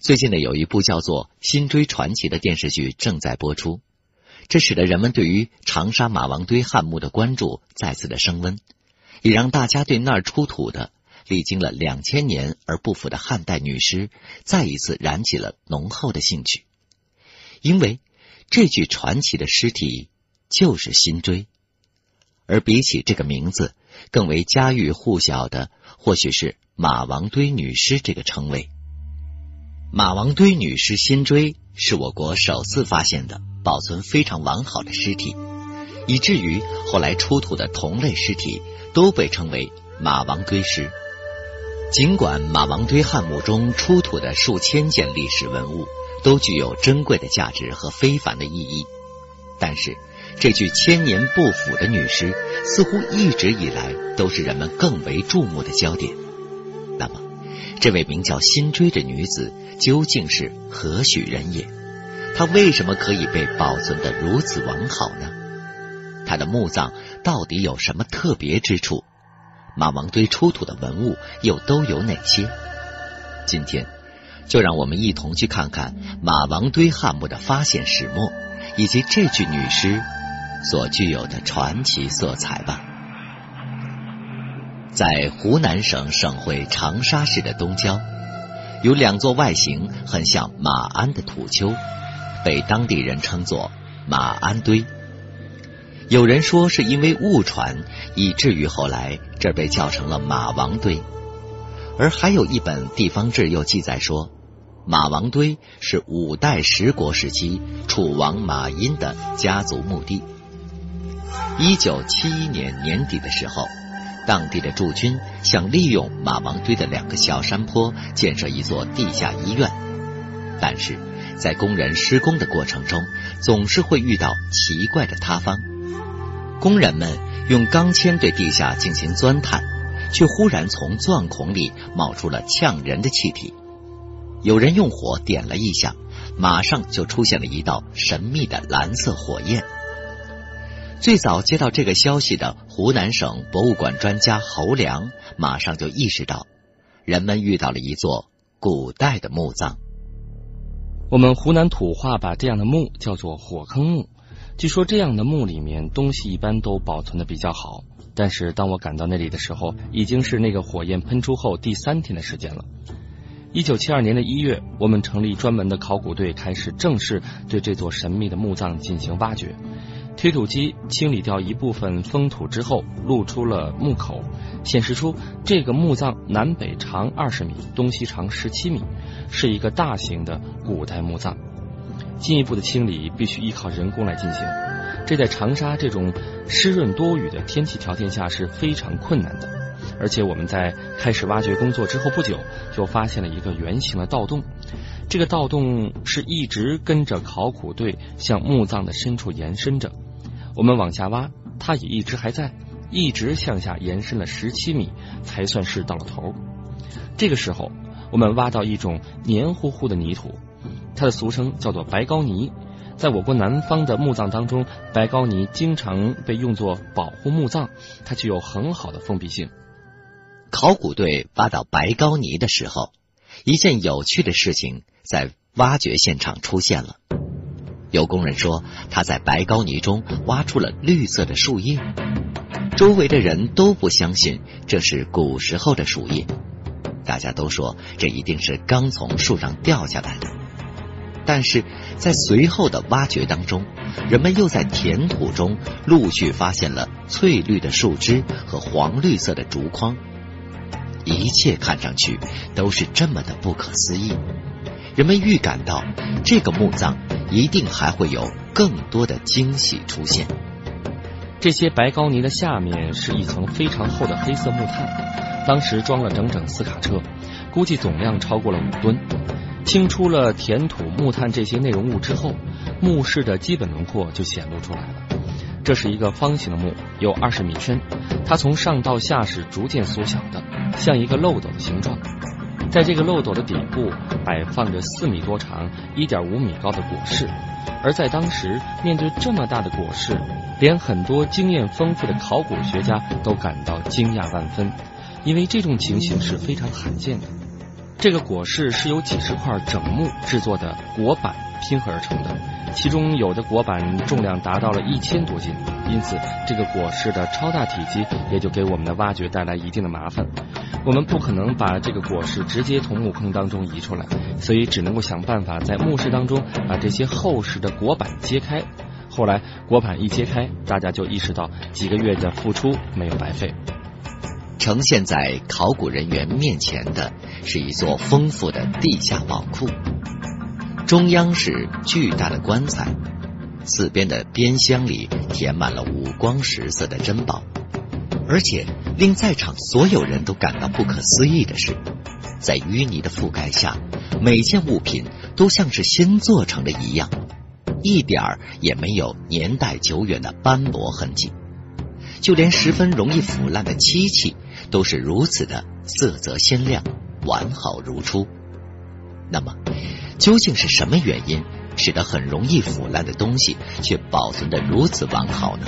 最近呢，有一部叫做《新追传奇》的电视剧正在播出，这使得人们对于长沙马王堆汉墓的关注再次的升温，也让大家对那儿出土的历经了两千年而不腐的汉代女尸再一次燃起了浓厚的兴趣。因为这具传奇的尸体就是辛追，而比起这个名字，更为家喻户晓的或许是马王堆女尸这个称谓。马王堆女尸辛追是我国首次发现的保存非常完好的尸体，以至于后来出土的同类尸体都被称为马王堆尸。尽管马王堆汉墓中出土的数千件历史文物都具有珍贵的价值和非凡的意义，但是这具千年不腐的女尸似乎一直以来都是人们更为注目的焦点。这位名叫辛追的女子究竟是何许人也？她为什么可以被保存的如此完好呢？她的墓葬到底有什么特别之处？马王堆出土的文物又都有哪些？今天就让我们一同去看看马王堆汉墓的发现始末，以及这具女尸所具有的传奇色彩吧。在湖南省省会长沙市的东郊，有两座外形很像马鞍的土丘，被当地人称作马鞍堆。有人说是因为误传，以至于后来这被叫成了马王堆。而还有一本地方志又记载说，马王堆是五代十国时期楚王马殷的家族墓地。一九七一年年底的时候。当地的驻军想利用马王堆的两个小山坡建设一座地下医院，但是在工人施工的过程中，总是会遇到奇怪的塌方。工人们用钢钎对地下进行钻探，却忽然从钻孔里冒出了呛人的气体。有人用火点了一下，马上就出现了一道神秘的蓝色火焰。最早接到这个消息的湖南省博物馆专家侯良，马上就意识到，人们遇到了一座古代的墓葬。我们湖南土话把这样的墓叫做火坑墓。据说这样的墓里面东西一般都保存的比较好，但是当我赶到那里的时候，已经是那个火焰喷出后第三天的时间了。一九七二年的一月，我们成立专门的考古队，开始正式对这座神秘的墓葬进行挖掘。推土机清理掉一部分封土之后，露出了墓口，显示出这个墓葬南北长二十米，东西长十七米，是一个大型的古代墓葬。进一步的清理必须依靠人工来进行，这在长沙这种湿润多雨的天气条件下是非常困难的。而且我们在开始挖掘工作之后不久，就发现了一个圆形的盗洞，这个盗洞是一直跟着考古队向墓葬的深处延伸着。我们往下挖，它也一直还在，一直向下延伸了十七米，才算是到了头。这个时候，我们挖到一种黏糊糊的泥土，它的俗称叫做白膏泥。在我国南方的墓葬当中，白膏泥经常被用作保护墓葬，它具有很好的封闭性。考古队挖到白膏泥的时候，一件有趣的事情在挖掘现场出现了。有工人说，他在白膏泥中挖出了绿色的树叶，周围的人都不相信这是古时候的树叶，大家都说这一定是刚从树上掉下来的。但是在随后的挖掘当中，人们又在填土中陆续发现了翠绿的树枝和黄绿色的竹筐，一切看上去都是这么的不可思议。人们预感到这个墓葬一定还会有更多的惊喜出现。这些白膏泥的下面是一层非常厚的黑色木炭，当时装了整整四卡车，估计总量超过了五吨。清出了填土、木炭这些内容物之后，墓室的基本轮廓就显露出来了。这是一个方形的墓，有二十米深，它从上到下是逐渐缩小的，像一个漏斗的形状。在这个漏斗的底部摆放着四米多长、一点五米高的椁室，而在当时面对这么大的椁室，连很多经验丰富的考古学家都感到惊讶万分，因为这种情形是非常罕见的。这个椁室是由几十块整木制作的椁板拼合而成的，其中有的椁板重量达到了一千多斤，因此这个椁室的超大体积也就给我们的挖掘带来一定的麻烦。我们不可能把这个果实直接从墓坑当中移出来，所以只能够想办法在墓室当中把这些厚实的椁板揭开。后来椁板一揭开，大家就意识到几个月的付出没有白费。呈现在考古人员面前的是一座丰富的地下宝库，中央是巨大的棺材，四边的边箱里填满了五光十色的珍宝，而且令在场所有人都感到不可思议的是，在淤泥的覆盖下，每件物品都像是新做成的一样，一点儿也没有年代久远的斑驳痕迹，就连十分容易腐烂的漆器。都是如此的色泽鲜亮，完好如初。那么，究竟是什么原因使得很容易腐烂的东西却保存的如此完好呢？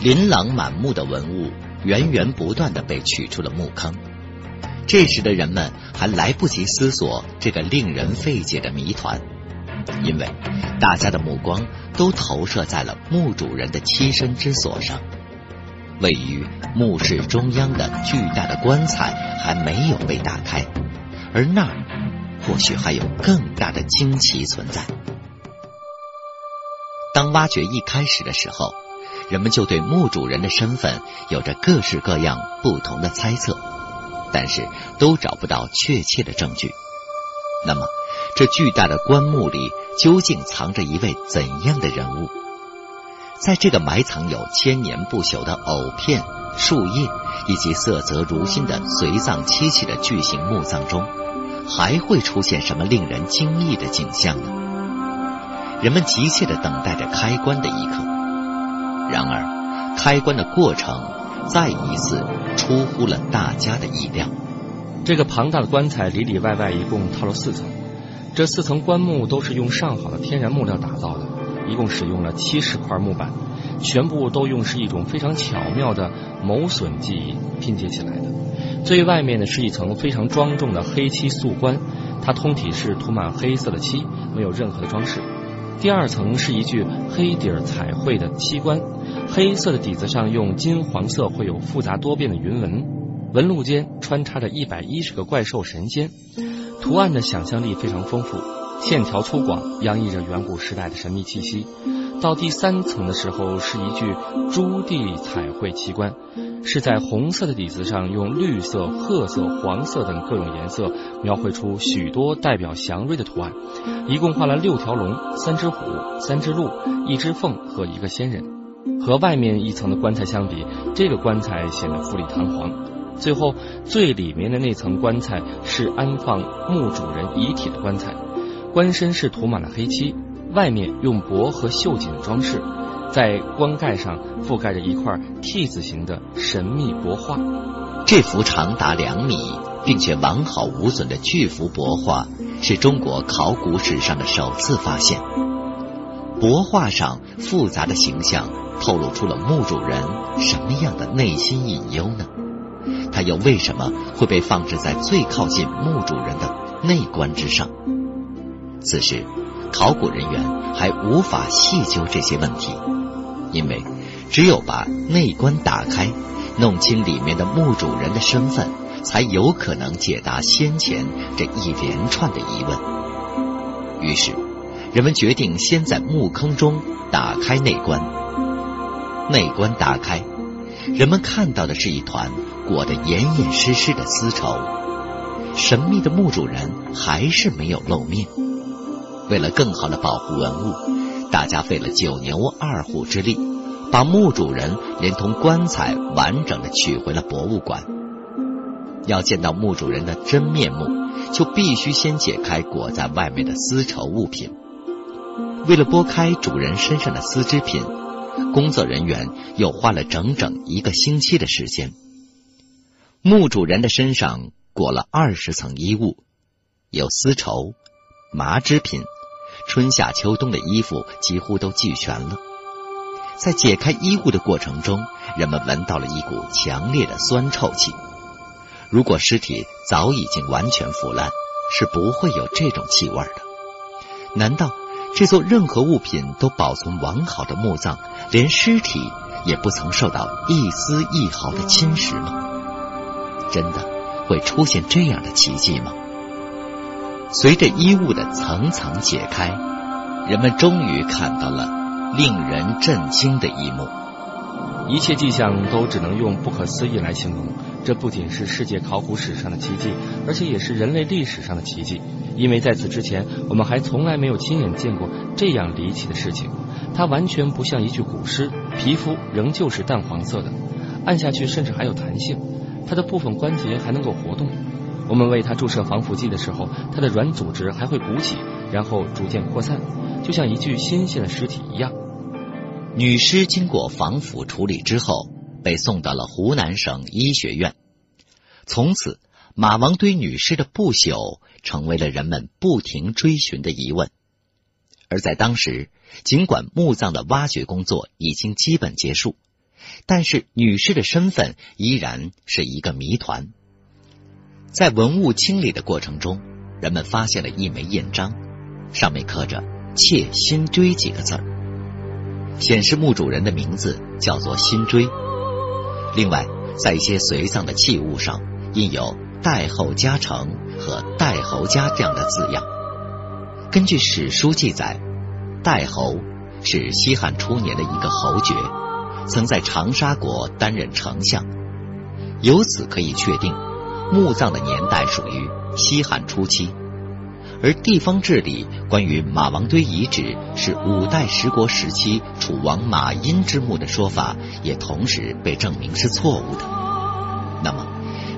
琳琅满目的文物源源不断的被取出了墓坑。这时的人们还来不及思索这个令人费解的谜团，因为大家的目光都投射在了墓主人的栖身之所上。位于墓室中央的巨大的棺材还没有被打开，而那儿或许还有更大的惊奇存在。当挖掘一开始的时候，人们就对墓主人的身份有着各式各样不同的猜测，但是都找不到确切的证据。那么，这巨大的棺木里究竟藏着一位怎样的人物？在这个埋藏有千年不朽的藕片、树叶以及色泽如新的随葬漆器的巨型墓葬中，还会出现什么令人惊异的景象呢？人们急切的等待着开棺的一刻。然而，开棺的过程再一次出乎了大家的意料。这个庞大的棺材里里外外一共套了四层，这四层棺木都是用上好的天然木料打造的。一共使用了七十块木板，全部都用是一种非常巧妙的某榫技艺拼接起来的。最外面的是一层非常庄重的黑漆素棺，它通体是涂满黑色的漆，没有任何的装饰。第二层是一具黑底彩绘的漆棺，黑色的底子上用金黄色绘有复杂多变的云纹，纹路间穿插着一百一十个怪兽神仙，图案的想象力非常丰富。线条粗犷，洋溢着远古时代的神秘气息。到第三层的时候，是一具朱地彩绘奇观，是在红色的底子上，用绿色、褐色、黄色等各种颜色描绘出许多代表祥瑞的图案。一共画了六条龙、三只虎、三只鹿、一只凤和一个仙人。和外面一层的棺材相比，这个棺材显得富丽堂皇。最后，最里面的那层棺材是安放墓主人遗体的棺材。棺身是涂满了黑漆，外面用帛和绣锦装饰，在棺盖上覆盖着一块 T 字形的神秘帛画。这幅长达两米并且完好无损的巨幅帛画，是中国考古史上的首次发现。帛画上复杂的形象透露出了墓主人什么样的内心隐忧呢？他又为什么会被放置在最靠近墓主人的内棺之上？此时，考古人员还无法细究这些问题，因为只有把内棺打开，弄清里面的墓主人的身份，才有可能解答先前这一连串的疑问。于是，人们决定先在墓坑中打开内棺。内棺打开，人们看到的是一团裹得严严实实的丝绸，神秘的墓主人还是没有露面。为了更好的保护文物，大家费了九牛二虎之力，把墓主人连同棺材完整的取回了博物馆。要见到墓主人的真面目，就必须先解开裹在外面的丝绸物品。为了拨开主人身上的丝织品，工作人员又花了整整一个星期的时间。墓主人的身上裹了二十层衣物，有丝绸、麻织品。春夏秋冬的衣服几乎都俱全了。在解开衣物的过程中，人们闻到了一股强烈的酸臭气。如果尸体早已经完全腐烂，是不会有这种气味的。难道这座任何物品都保存完好的墓葬，连尸体也不曾受到一丝一毫的侵蚀吗？真的会出现这样的奇迹吗？随着衣物的层层解开，人们终于看到了令人震惊的一幕。一切迹象都只能用不可思议来形容。这不仅是世界考古史上的奇迹，而且也是人类历史上的奇迹。因为在此之前，我们还从来没有亲眼见过这样离奇的事情。它完全不像一具古尸，皮肤仍旧是淡黄色的，按下去甚至还有弹性。它的部分关节还能够活动。我们为它注射防腐剂的时候，它的软组织还会鼓起，然后逐渐扩散，就像一具新鲜的尸体一样。女尸经过防腐处理之后，被送到了湖南省医学院。从此，马王堆女尸的不朽成为了人们不停追寻的疑问。而在当时，尽管墓葬的挖掘工作已经基本结束，但是女尸的身份依然是一个谜团。在文物清理的过程中，人们发现了一枚印章，上面刻着“妾辛追”几个字，显示墓主人的名字叫做辛追。另外，在一些随葬的器物上印有“代后家成”和“代侯家”这样的字样。根据史书记载，代侯是西汉初年的一个侯爵，曾在长沙国担任丞相，由此可以确定。墓葬的年代属于西汉初期，而地方志里关于马王堆遗址是五代十国时期楚王马殷之墓的说法，也同时被证明是错误的。那么，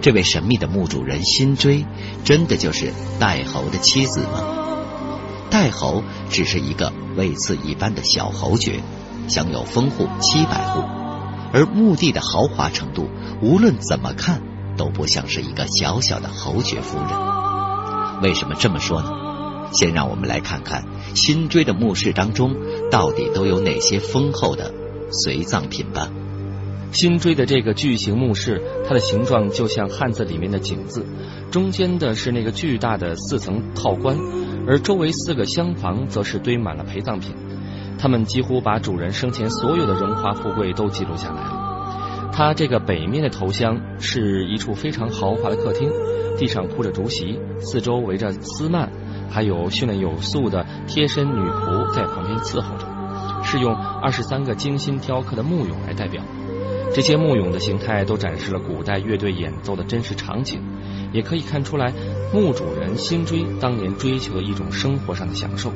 这位神秘的墓主人辛追，真的就是代侯的妻子吗？代侯只是一个位次一般的小侯爵，享有封户七百户，而墓地的豪华程度，无论怎么看。都不像是一个小小的侯爵夫人。为什么这么说呢？先让我们来看看新追的墓室当中到底都有哪些丰厚的随葬品吧。新追的这个巨型墓室，它的形状就像汉字里面的“井”字，中间的是那个巨大的四层套棺，而周围四个厢房则是堆满了陪葬品。他们几乎把主人生前所有的荣华富贵都记录下来了。它这个北面的头厢是一处非常豪华的客厅，地上铺着竹席，四周围着丝幔，还有训练有素的贴身女仆在旁边伺候着，是用二十三个精心雕刻的木俑来代表。这些木俑的形态都展示了古代乐队演奏的真实场景，也可以看出来墓主人辛追当年追求的一种生活上的享受。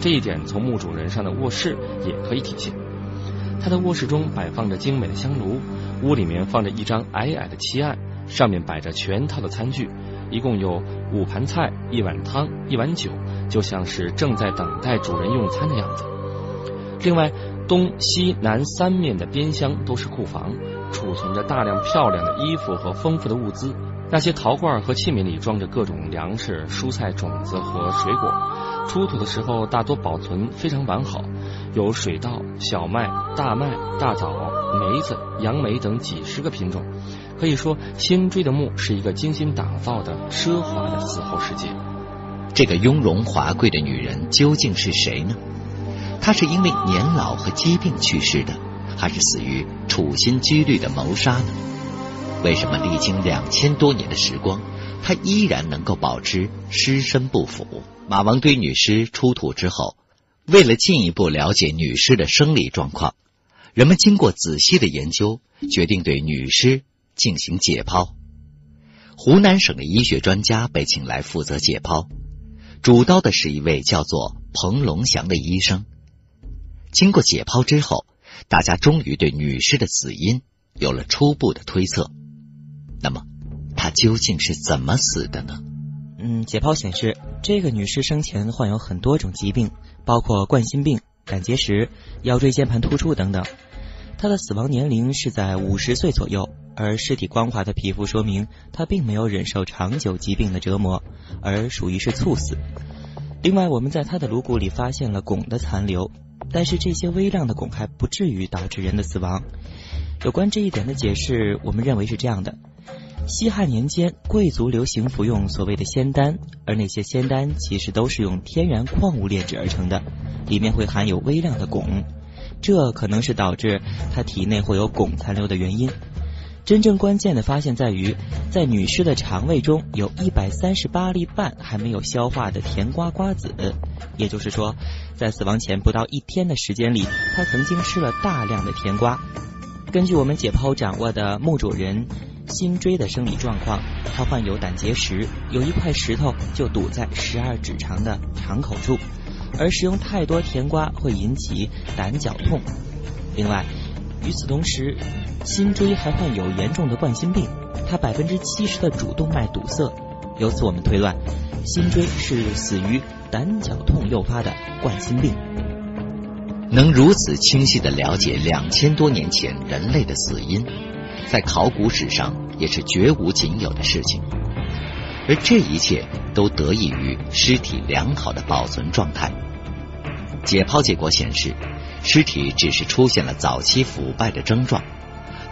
这一点从墓主人上的卧室也可以体现。他的卧室中摆放着精美的香炉。屋里面放着一张矮矮的漆案，上面摆着全套的餐具，一共有五盘菜、一碗汤、一碗酒，就像是正在等待主人用餐的样子。另外，东西南三面的边厢都是库房，储存着大量漂亮的衣服和丰富的物资。那些陶罐和器皿里装着各种粮食、蔬菜、种子和水果，出土的时候大多保存非常完好，有水稻、小麦、大麦、大枣。梅子、杨梅等几十个品种，可以说新追的墓是一个精心打造的奢华的死后世界。这个雍容华贵的女人究竟是谁呢？她是因为年老和疾病去世的，还是死于处心积虑的谋杀呢？为什么历经两千多年的时光，她依然能够保持尸身不腐？马王堆女尸出土之后，为了进一步了解女尸的生理状况。人们经过仔细的研究，决定对女尸进行解剖。湖南省的医学专家被请来负责解剖，主刀的是一位叫做彭龙祥的医生。经过解剖之后，大家终于对女尸的死因有了初步的推测。那么，她究竟是怎么死的呢？嗯，解剖显示，这个女尸生前患有很多种疾病，包括冠心病、胆结石、腰椎间盘突出等等。他的死亡年龄是在五十岁左右，而尸体光滑的皮肤说明他并没有忍受长久疾病的折磨，而属于是猝死。另外，我们在他的颅骨里发现了汞的残留，但是这些微量的汞还不至于导致人的死亡。有关这一点的解释，我们认为是这样的：西汉年间，贵族流行服用所谓的仙丹，而那些仙丹其实都是用天然矿物炼制而成的，里面会含有微量的汞，这可能是导致他体内会有汞残留的原因。真正关键的发现在于，在女尸的肠胃中有一百三十八粒半还没有消化的甜瓜瓜子，也就是说，在死亡前不到一天的时间里，她曾经吃了大量的甜瓜。根据我们解剖掌握的墓主人辛追的生理状况，他患有胆结石，有一块石头就堵在十二指肠的肠口处，而食用太多甜瓜会引起胆绞痛。另外，与此同时，心椎还患有严重的冠心病，他百分之七十的主动脉堵塞，由此我们推断，心椎是死于胆绞痛诱发的冠心病。能如此清晰的了解两千多年前人类的死因，在考古史上也是绝无仅有的事情，而这一切都得益于尸体良好的保存状态。解剖结果显示。尸体只是出现了早期腐败的症状，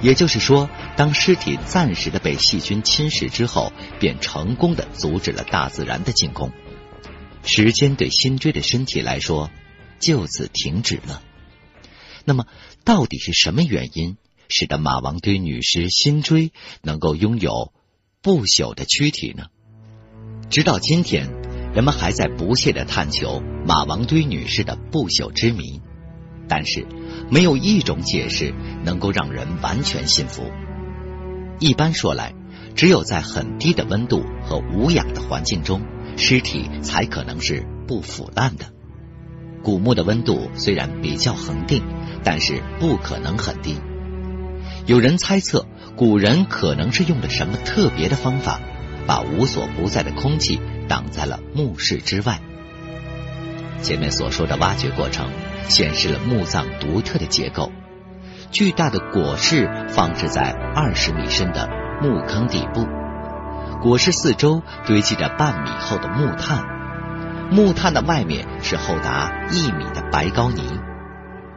也就是说，当尸体暂时的被细菌侵蚀之后，便成功的阻止了大自然的进攻。时间对辛追的身体来说就此停止了。那么，到底是什么原因使得马王堆女尸辛追能够拥有不朽的躯体呢？直到今天，人们还在不懈的探求马王堆女士的不朽之谜。但是，没有一种解释能够让人完全信服。一般说来，只有在很低的温度和无氧的环境中，尸体才可能是不腐烂的。古墓的温度虽然比较恒定，但是不可能很低。有人猜测，古人可能是用了什么特别的方法，把无所不在的空气挡在了墓室之外。前面所说的挖掘过程。显示了墓葬独特的结构，巨大的椁室放置在二十米深的墓坑底部，椁室四周堆积着半米厚的木炭，木炭的外面是厚达一米的白膏泥。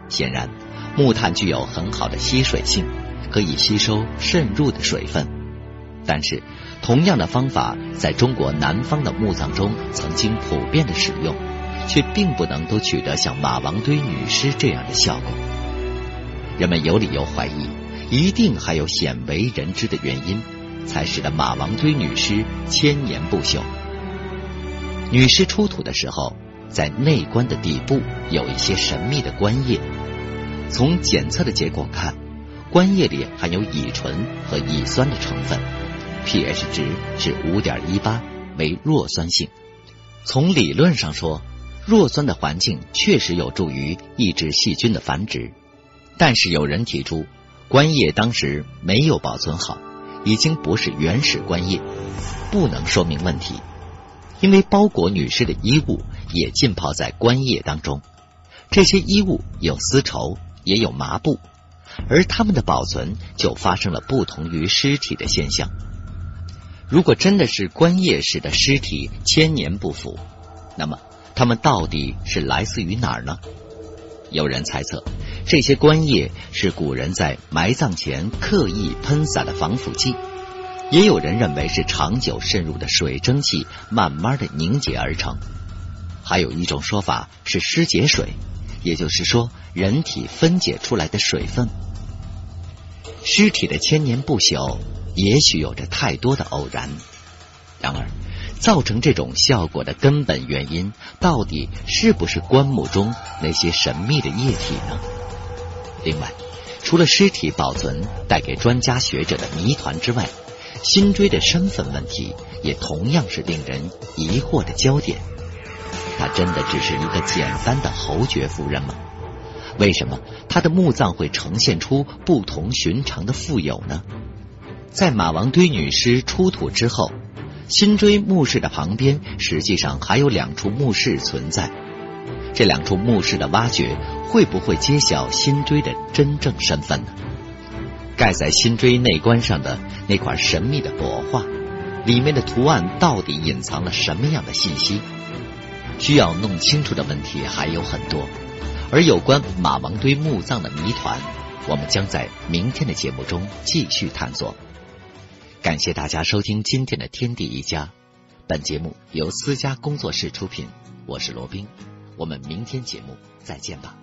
显然，木炭具有很好的吸水性，可以吸收渗入的水分。但是，同样的方法在中国南方的墓葬中曾经普遍的使用。却并不能都取得像马王堆女尸这样的效果。人们有理由怀疑，一定还有鲜为人知的原因，才使得马王堆女尸千年不朽。女尸出土的时候，在内棺的底部有一些神秘的棺液。从检测的结果看，棺液里含有乙醇和乙酸的成分，pH 值是五点一八，为弱酸性。从理论上说，弱酸的环境确实有助于抑制细菌的繁殖，但是有人提出，官液当时没有保存好，已经不是原始官液，不能说明问题，因为包裹女尸的衣物也浸泡在官液当中，这些衣物有丝绸，也有麻布，而它们的保存就发生了不同于尸体的现象。如果真的是官业使的尸体千年不腐，那么。它们到底是来自于哪儿呢？有人猜测，这些官液是古人在埋葬前刻意喷洒的防腐剂；也有人认为是长久渗入的水蒸气慢慢的凝结而成；还有一种说法是尸解水，也就是说人体分解出来的水分。尸体的千年不朽，也许有着太多的偶然。然而。造成这种效果的根本原因，到底是不是棺木中那些神秘的液体呢？另外，除了尸体保存带给专家学者的谜团之外，辛追的身份问题也同样是令人疑惑的焦点。他真的只是一个简单的侯爵夫人吗？为什么他的墓葬会呈现出不同寻常的富有呢？在马王堆女尸出土之后。辛追墓室的旁边，实际上还有两处墓室存在。这两处墓室的挖掘，会不会揭晓辛追的真正身份呢？盖在辛追内棺上的那块神秘的帛画，里面的图案到底隐藏了什么样的信息？需要弄清楚的问题还有很多。而有关马王堆墓葬的谜团，我们将在明天的节目中继续探索。感谢大家收听今天的《天地一家》，本节目由思家工作室出品，我是罗宾，我们明天节目再见吧。